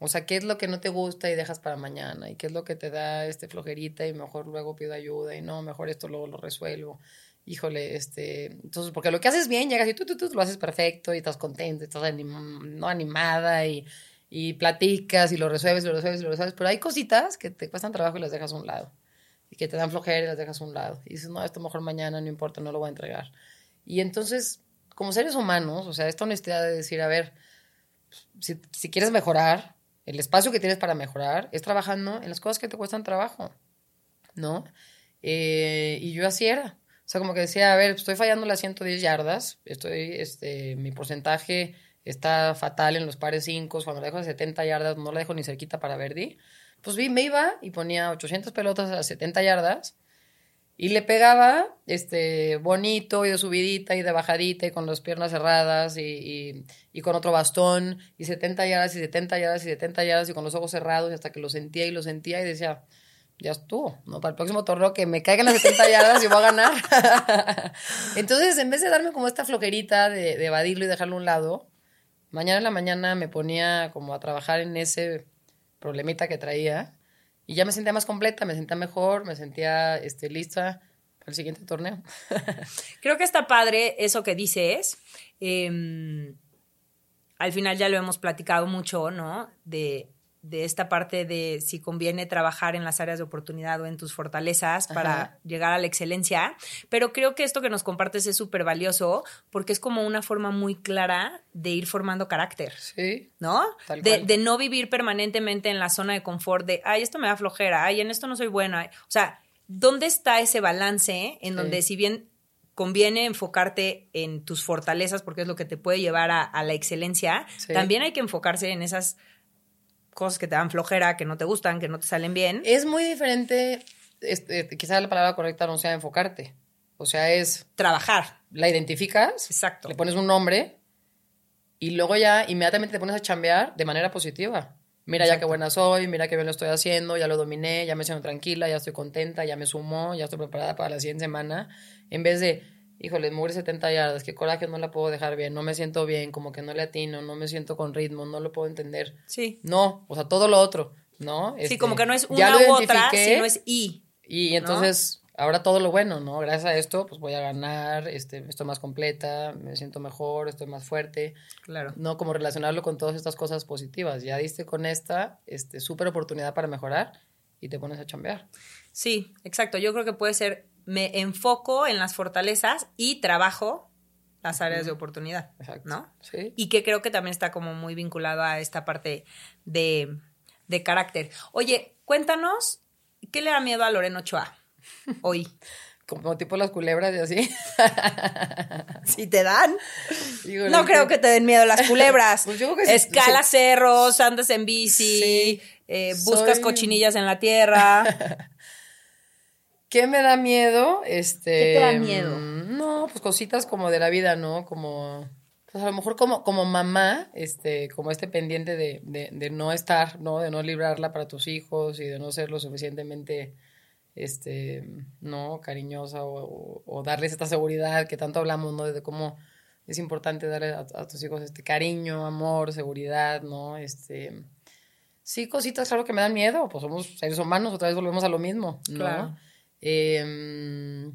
O sea, ¿qué es lo que no te gusta y dejas para mañana? ¿Y qué es lo que te da este flojerita y mejor luego pido ayuda y no, mejor esto luego lo resuelvo? Híjole, este, entonces, porque lo que haces bien, llegas y tú, tú, tú lo haces perfecto y estás contento, estás no animada y, y platicas y lo resuelves, lo resuelves, lo resuelves, pero hay cositas que te cuestan trabajo y las dejas a un lado y que te dan flojera y las dejas a un lado y dices, no, esto mejor mañana, no importa, no lo voy a entregar. Y entonces, como seres humanos, o sea, esta honestidad de decir, a ver, si, si quieres mejorar, el espacio que tienes para mejorar es trabajando en las cosas que te cuestan trabajo, ¿no? Eh, y yo así era. O sea, como que decía, a ver, estoy fallando las 110 yardas, estoy, este, mi porcentaje está fatal en los pares 5, cuando la dejo de 70 yardas no la dejo ni cerquita para Verdi. Pues vi, me iba y ponía 800 pelotas a 70 yardas y le pegaba este, bonito y de subidita y de bajadita y con las piernas cerradas y, y, con otro bastón y 70 yardas y 70 yardas y 70 yardas y con los ojos cerrados hasta que lo sentía y lo sentía y decía, ya estuvo, ¿no? Para el próximo torneo que me caigan las 70 yardas y voy a ganar. Entonces, en vez de darme como esta flojerita de, evadirlo y dejarlo a un lado, mañana en la mañana me ponía como a trabajar en ese problemita que traía y ya me sentía más completa, me sentía mejor, me sentía este, lista para el siguiente torneo. Creo que está padre eso que dices. Eh, al final ya lo hemos platicado mucho, ¿no? De de esta parte de si conviene trabajar en las áreas de oportunidad o en tus fortalezas para llegar a la excelencia. Pero creo que esto que nos compartes es súper valioso porque es como una forma muy clara de ir formando carácter. Sí. ¿No? De, de, no vivir permanentemente en la zona de confort de, ay, esto me da flojera, ay, en esto no soy buena. O sea, ¿dónde está ese balance en donde si bien conviene enfocarte en tus fortalezas porque es lo que te puede llevar a, la excelencia, también hay que enfocarse en esas cosas que te dan flojera, que no te gustan, que no te salen bien. Es muy diferente, este, quizás la palabra correcta no sea enfocarte. O sea, es... Trabajar. La identificas. Exacto. Le pones un nombre y luego ya inmediatamente te pones a chambear de manera positiva. Mira ya qué buena soy, mira qué bien lo estoy haciendo, ya lo dominé, ya me siento tranquila, ya estoy contenta, ya me sumo, ya estoy preparada para la siguiente semana. En vez de, híjole, mover 70 yardas, qué coraje, no la puedo dejar bien, no me siento bien, como que no le atino, no me siento con ritmo, no lo puedo entender. Sí. No, o sea, todo lo otro, ¿no? sí, como este, que no es una u otra, sino es y. Y entonces, ahora todo lo bueno, ¿no? Gracias a esto, pues voy a ganar, este, estoy más completa, me siento mejor, estoy más fuerte. Claro. No, como relacionarlo con todas estas cosas positivas. Ya diste con esta, este, súper oportunidad para mejorar y te pones a chambear. Sí, exacto. Yo creo que puede ser me enfoco en las fortalezas y trabajo las áreas de oportunidad, Exacto. ¿no? Sí. Y que creo que también está como muy vinculado a esta parte de, de carácter. Oye, cuéntanos, ¿qué le da miedo a Loreno Ochoa hoy? como tipo las culebras y así. si te dan. no creo que te den miedo las culebras. pues yo que Escalas cerros, andas en bici, eh, buscas cochinillas en la tierra. ¿Qué me da miedo? Este, ¿Qué te da miedo? Mm, no, pues cositas como de la vida, ¿no? Como, pues a lo mejor como, como mamá, este, como este pendiente de, de, de no estar, ¿no? De no librarla para tus hijos y de no ser lo suficientemente, este, ¿no? Cariñosa o, o, darles esta seguridad que tanto hablamos, ¿no? De cómo es importante darle a, a, tus hijos este cariño, amor, seguridad, ¿no? Este, sí, cositas, claro que me dan miedo, pues somos seres humanos, otra vez volvemos a lo mismo, ¿no? Claro. Em,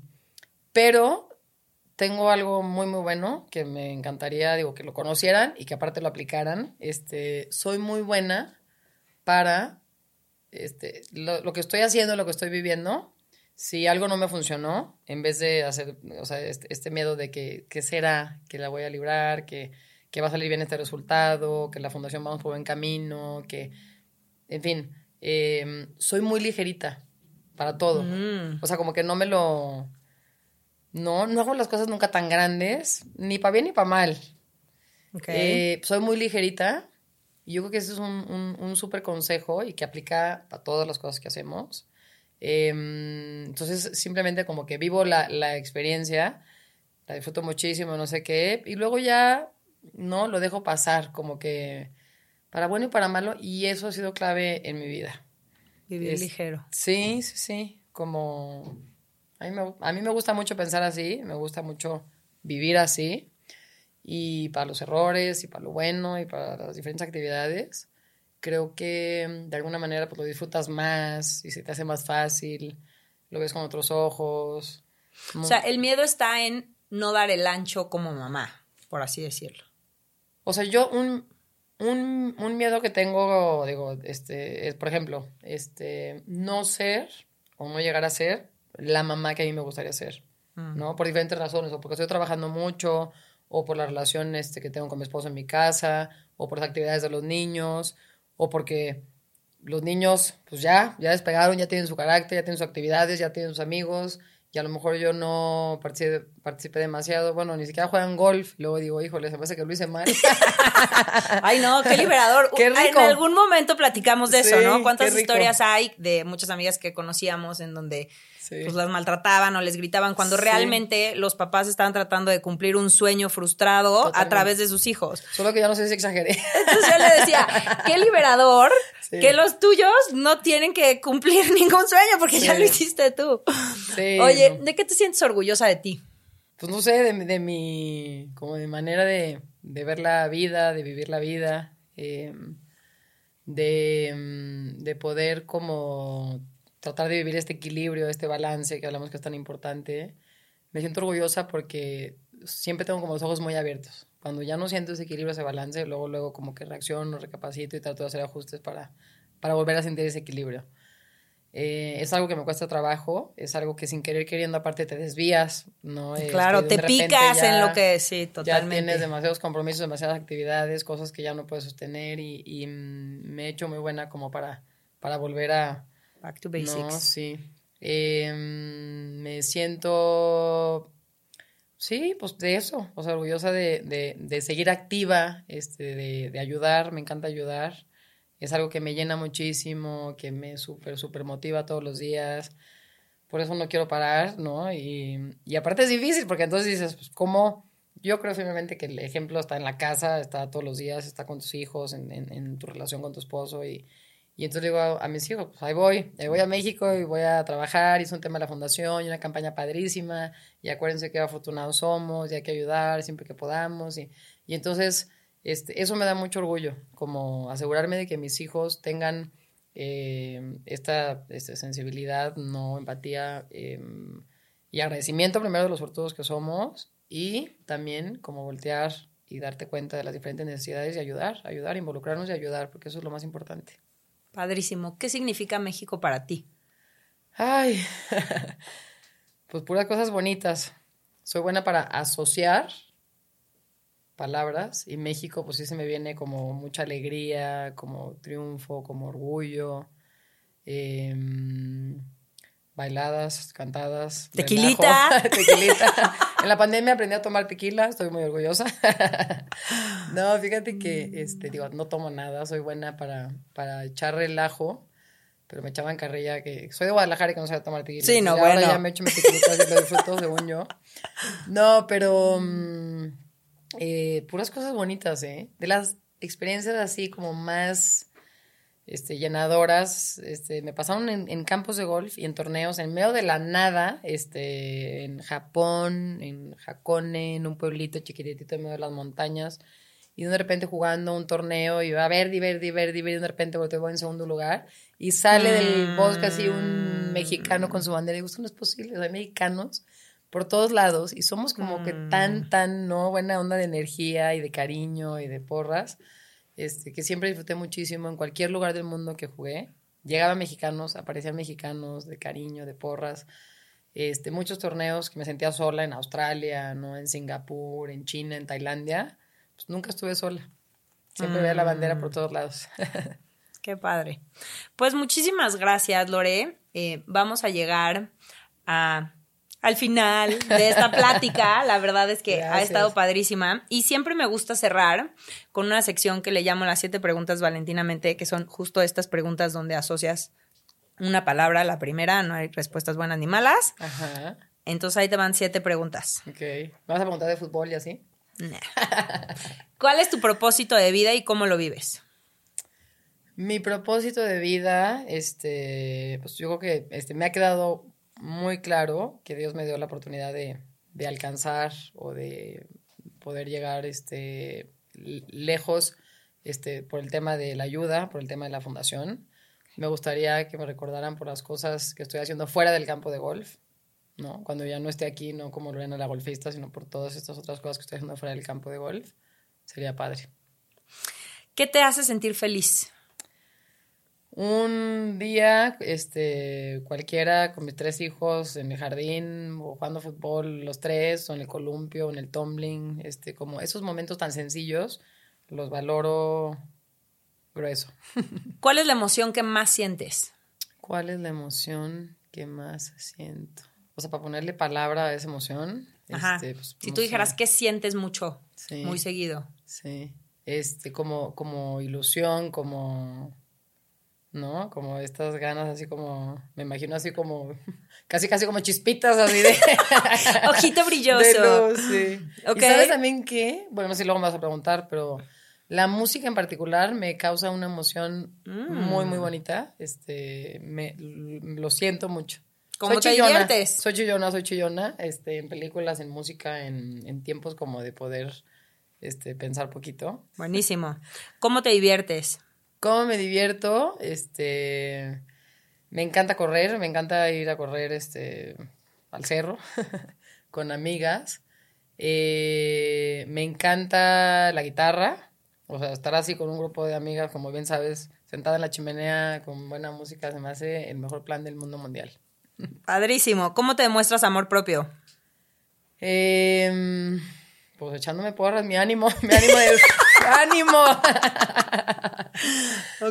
pero tengo algo muy, muy bueno que me encantaría, digo, que lo conocieran y que aparte lo aplicaran. Este, soy muy buena para este, lo, que estoy haciendo, lo que estoy viviendo. Si algo no me funcionó, en vez de hacer, o sea, este, este miedo de que, que, será, que la voy a librar, que, que va a salir bien este resultado, que la fundación vamos por buen camino, que, en fin, em, soy muy ligerita para todo. Mm. O sea, como que no me lo... No, no hago las cosas nunca tan grandes, ni para bien ni para mal. Eh, soy muy ligerita y yo creo que ese es un, un, súper consejo y que aplica para todas las cosas que hacemos. Em, entonces, simplemente como que vivo la, la experiencia, la disfruto muchísimo, no sé qué, y luego ya, no, lo dejo pasar, como que para bueno y para malo, y eso ha sido clave en mi vida. Vivir ligero. Sí, sí, sí, como... A mí, me, a mí me gusta mucho pensar así, me gusta mucho vivir así, y para los errores, y para lo bueno, y para las diferentes actividades creo que mm, de alguna manera pues, lo disfrutas más y se te hace más fácil, lo ves con otros ojos. O sea, el miedo está en no dar el ancho como mamá, por así decirlo. O sea, yo un, un, un miedo que tengo, digo, este, es, por ejemplo, este, no ser o no llegar a ser la mamá que a mí me gustaría ser, mm. ¿no? Por diferentes razones, o porque estoy trabajando mucho, o por la relación este, que tengo con mi esposo en mi casa, o por las actividades de los niños, o porque los niños, pues ya, ya despegaron, ya tienen su carácter, ya tienen sus actividades, ya tienen sus amigos, y a lo mejor yo no participé, demasiado, bueno, ni siquiera juegan golf, luego digo, híjole, se hace que lo hice mal. Ay, no, qué liberador. Qué rico. En algún momento platicamos de eso, ¿no? ¿Cuántas historias hay de muchas amigas que conocíamos en donde pues las maltrataban o les gritaban cuando realmente los papás estaban tratando de cumplir un sueño frustrado a través de sus hijos. Solo que ya no sé si exageré. Entonces yo le decía, qué liberador que los tuyos no tienen que cumplir ningún sueño porque ya lo hiciste tú. Oye, ¿de qué te sientes orgullosa de ti? Pues no sé, de, mi, como de manera de, ver la vida, de vivir la vida, em, de, em, de poder como tratar de vivir este equilibrio, este balance que hablamos que es tan importante. Me siento orgullosa porque siempre tengo como los ojos muy abiertos. Cuando ya no siento ese equilibrio, ese balance, luego, luego como que reacciono, recapacito y trato de hacer ajustes para, para volver a sentir ese equilibrio. Eh, es algo que me cuesta trabajo, es algo que sin querer queriendo aparte te desvías, ¿no? Claro, te picas en lo que sí, totalmente. Ya tienes demasiados compromisos, demasiadas actividades, cosas que ya no puedes sostener y, y me he hecho muy buena como para, para volver a, Back to basics. No, sí. Em, me siento, sí, pues de eso, o sea, orgullosa de, de, seguir activa, este, de, de, ayudar, me encanta ayudar. Es algo que me llena muchísimo, que me súper, súper motiva todos los días. Por eso no quiero parar, ¿no? Y, y aparte es difícil, porque entonces dices, pues, ¿cómo? Yo creo firmemente que el ejemplo está en la casa, está todos los días, está con tus hijos, en, en, en tu relación con tu esposo y y entonces digo a, mis hijos, pues ahí voy, ahí voy a México y voy a trabajar, hice un tema de la fundación y una campaña padrísima, y acuérdense que afortunados somos y hay que ayudar siempre que podamos. Y, y entonces este, eso me da mucho orgullo, como asegurarme de que mis hijos tengan eh, esta, esta, sensibilidad, no empatía em, y agradecimiento primero de los fortunados que somos y también como voltear y darte cuenta de las diferentes necesidades y ayudar, ayudar, involucrarnos y ayudar, porque eso es lo más importante. Padrísimo. ¿Qué significa México para ti? Ay, pues puras cosas bonitas. Soy buena para asociar palabras y México pues sí se me viene como mucha alegría, como triunfo, como orgullo. Em, bailadas, cantadas. Tequilita. tequilita. En la pandemia aprendí a tomar tequila, estoy muy orgullosa. no, fíjate que, este, digo, no tomo nada, soy buena para, para echar relajo, pero me echaban carrilla que soy de Guadalajara y que no sabía tomar tequila. Sí, no, bueno. Ahora ya me echo mi tequilita y lo disfruto, según yo. No, pero mm, eh, puras cosas bonitas, ¿eh? De las experiencias así como más este, llenadoras, este, me pasaron en, campos de golf y en torneos en medio de la nada, este, en Japón, en Hakone, en un pueblito chiquitito en medio de las montañas, y de repente jugando un torneo y va a ver, ver, ver, ver, y de repente voy en segundo lugar y sale del bosque así un mm. mexicano con su bandera y digo, esto no es posible, hay mexicanos por todos lados y somos como que tan, mm. tan, ¿no? Buena onda de energía y de cariño y de porras este, que siempre disfruté muchísimo en cualquier lugar del mundo que jugué. Llegaban mexicanos, aparecían mexicanos de cariño, de porras. Este, muchos torneos que me sentía sola en Australia, ¿no? en Singapur, en China, en Tailandia. Pues nunca estuve sola. Siempre veía la bandera por mm. todos lados. Qué padre. Pues muchísimas gracias, Lore. Eh, vamos a llegar a al final de esta plática. La verdad es que ha estado padrísima. Y siempre me gusta cerrar con una sección que le llamo las siete preguntas valentinamente, que son justo estas preguntas donde asocias una palabra la primera, no hay respuestas buenas ni malas. Ajá. Entonces ahí te van siete preguntas. Ok. ¿Me vas a preguntar de fútbol y así? Nah. ¿Cuál es tu propósito de vida y cómo lo vives? Mi propósito de vida, este, pues yo creo que este, me ha quedado muy claro que Dios me dio la oportunidad de, de alcanzar o de poder llegar este, lejos este, por el tema de la ayuda, por el tema de la fundación. Me gustaría que me recordaran por las cosas que estoy haciendo fuera del campo de golf, ¿no? Cuando ya no esté aquí, no como Lorena la golfista, sino por todas estas otras cosas que estoy haciendo fuera del campo de golf. Sería padre. ¿Qué te hace sentir feliz? Un día, este, cualquiera, con mis tres hijos en el jardín, o jugando fútbol los tres, o en el columpio, o en el tumbling, este, como esos momentos tan sencillos, los valoro grueso. ¿Cuál es la emoción que más sientes? ¿Cuál es la emoción que más siento? O sea, para ponerle palabra a esa emoción. Ajá. este, pues, si tú dijeras que sientes mucho, Sí. muy seguido. Sí. Este, como, como ilusión, como. ¿No? Como estas ganas, así como. Me imagino así como. Casi, casi como chispitas, así de. Ojito brilloso. de luz, sí. ¿Y sabes también qué? Bueno, no sé si luego me vas a preguntar, pero. La música en particular me causa una emoción Mm. muy, muy bonita. Este, me, lo siento mucho. ¿Cómo te chillona, diviertes? Soy chillona, soy chillona, este, en películas, en música, en, en tiempos como de poder este, pensar poquito. Buenísimo. ¿Cómo te diviertes? ¿Cómo me divierto? Este, me encanta correr, me encanta ir a correr este, al cerro con amigas. Eh, me encanta la guitarra, o sea, estar así con un grupo de amigas, como bien sabes, sentada en la chimenea con buena música, se me hace el mejor plan del mundo mundial. Padrísimo. ¿Cómo te demuestras amor propio? Em, pues echándome porras, mi ánimo, mi ánimo de ánimo.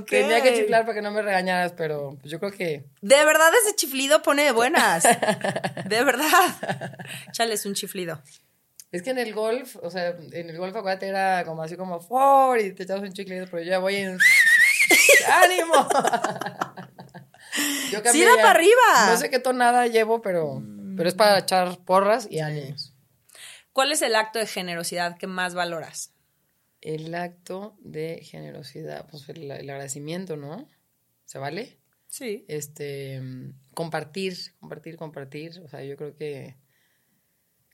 Tenía que chiflar para que no me regañaras, pero pues, yo creo que De verdad ese chiflido pone de buenas. De verdad. Échales un chiflido. es que en el golf, o sea, en el golf acuérdate era como así como for y te echabas un chiclito, pero yo ya voy en ánimo. Yo Sí, era para arriba. No sé qué tonada llevo, pero, pero es para echar porras y ánimos. ¿Cuál es el acto de generosidad que más valoras? El acto de generosidad, pues el, el agradecimiento, ¿no? ¿Se vale? Sí. este mm, compartir, compartir, compartir. O sea, yo creo que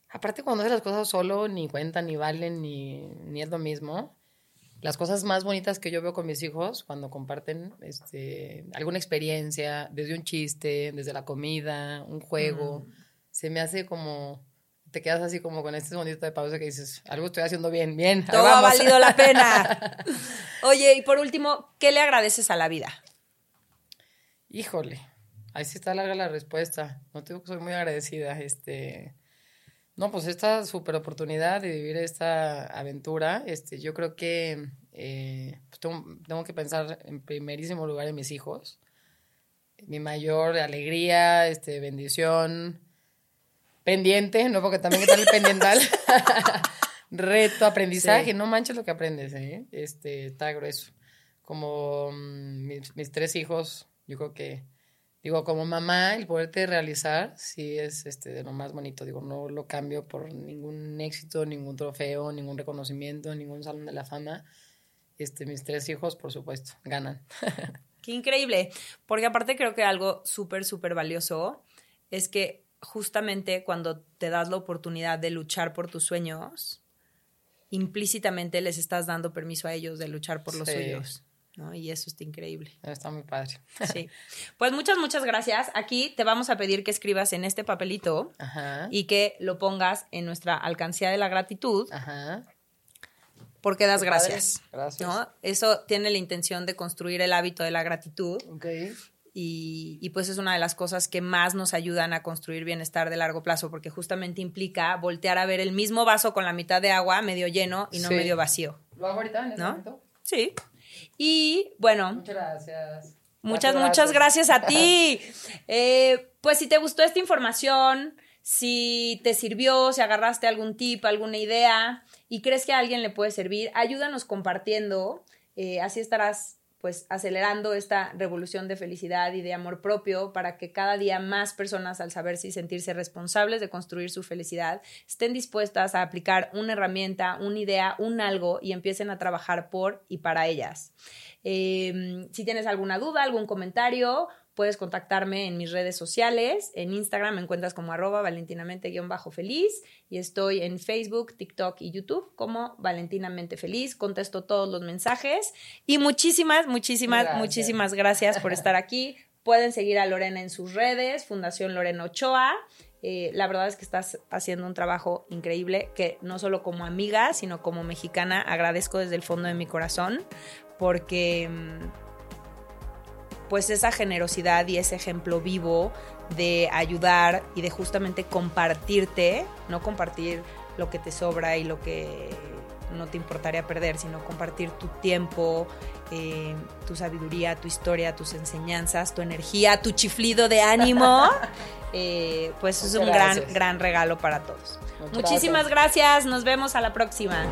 aparte cuando haces las cosas solo, ni cuentan, ni valen, ni, ni es lo mismo. Las cosas más bonitas que yo veo con mis hijos cuando comparten este, alguna experiencia, desde un chiste, desde la comida, un juego, se me hace como, te quedas así como con este segundito de pausa que dices, algo estoy haciendo bien, bien. Todo ha vamos". valido la pena. Oye, y por último, ¿qué le agradeces a la vida? Híjole, ahí sí está larga la respuesta. No te digo que soy muy agradecida. Este, no, pues esta super oportunidad de vivir esta aventura, este, yo creo que eh, pues tengo, tengo que pensar en primerísimo lugar en mis hijos. Mi mayor alegría, este, bendición, pendiente, no porque también tal el pendiental. Reto, aprendizaje, Sí. no manches lo que aprendes, ¿eh? Este, está grueso. Como mm, mis, mis tres hijos, yo creo que, digo, como mamá, el poderte realizar, sí es este, de lo más bonito. Digo, no lo cambio por ningún éxito, ningún trofeo, ningún reconocimiento, ningún salón de la fama. Este, mis tres hijos, por supuesto, ganan. Qué increíble. Porque aparte creo que algo súper, súper valioso es que justamente cuando te das la oportunidad de luchar por tus sueños, implícitamente les estás dando permiso a ellos de luchar por los Sí. suyos. ¿no? Y eso está increíble. Está muy padre. Sí. Pues muchas, muchas gracias. Aquí te vamos a pedir que escribas en este papelito Ajá. y que lo pongas en nuestra alcancía de la gratitud Ajá. porque das gracias. Gracias. ¿no? Eso tiene la intención de construir el hábito de la gratitud Ok. Y, y, pues es una de las cosas que más nos ayudan a construir bienestar de largo plazo porque justamente implica voltear a ver el mismo vaso con la mitad de agua medio lleno y no Sí. medio vacío. ¿Lo hago ahorita en este ¿No? momento? Sí. Y bueno, Muchas gracias. Muchas, Gracias. muchas gracias a ti. Eh, pues si te gustó esta información, si te sirvió, si agarraste algún tip, alguna idea y crees que a alguien le puede servir, ayúdanos compartiendo. Eh, así estarás pues acelerando esta revolución de felicidad y de amor propio para que cada día más personas al saber si sentirse responsables de construir su felicidad estén dispuestas a aplicar una herramienta, una idea, un algo y empiecen a trabajar por y para ellas. Em, si tienes alguna duda, algún comentario, puedes contactarme en mis redes sociales. En Instagram me encuentras como arroba valentinamente-feliz y estoy en Facebook, TikTok y YouTube como Valentinamente Feliz. Contesto todos los mensajes y muchísimas, muchísimas, muchísimas gracias por estar aquí. Pueden seguir a Lorena en sus redes, Fundación Lorena Ochoa. Eh, la verdad es que estás haciendo un trabajo increíble que no solo como amiga, sino como mexicana agradezco desde el fondo de mi corazón porque mm, pues esa generosidad y ese ejemplo vivo de ayudar y de justamente compartirte, no compartir lo que te sobra y lo que no te importaría perder, sino compartir tu tiempo, eh, tu sabiduría, tu historia, tus enseñanzas, tu energía, tu chiflido de ánimo, eh, pues es un gran, gran regalo para todos. Muchísimas gracias, nos vemos a la próxima.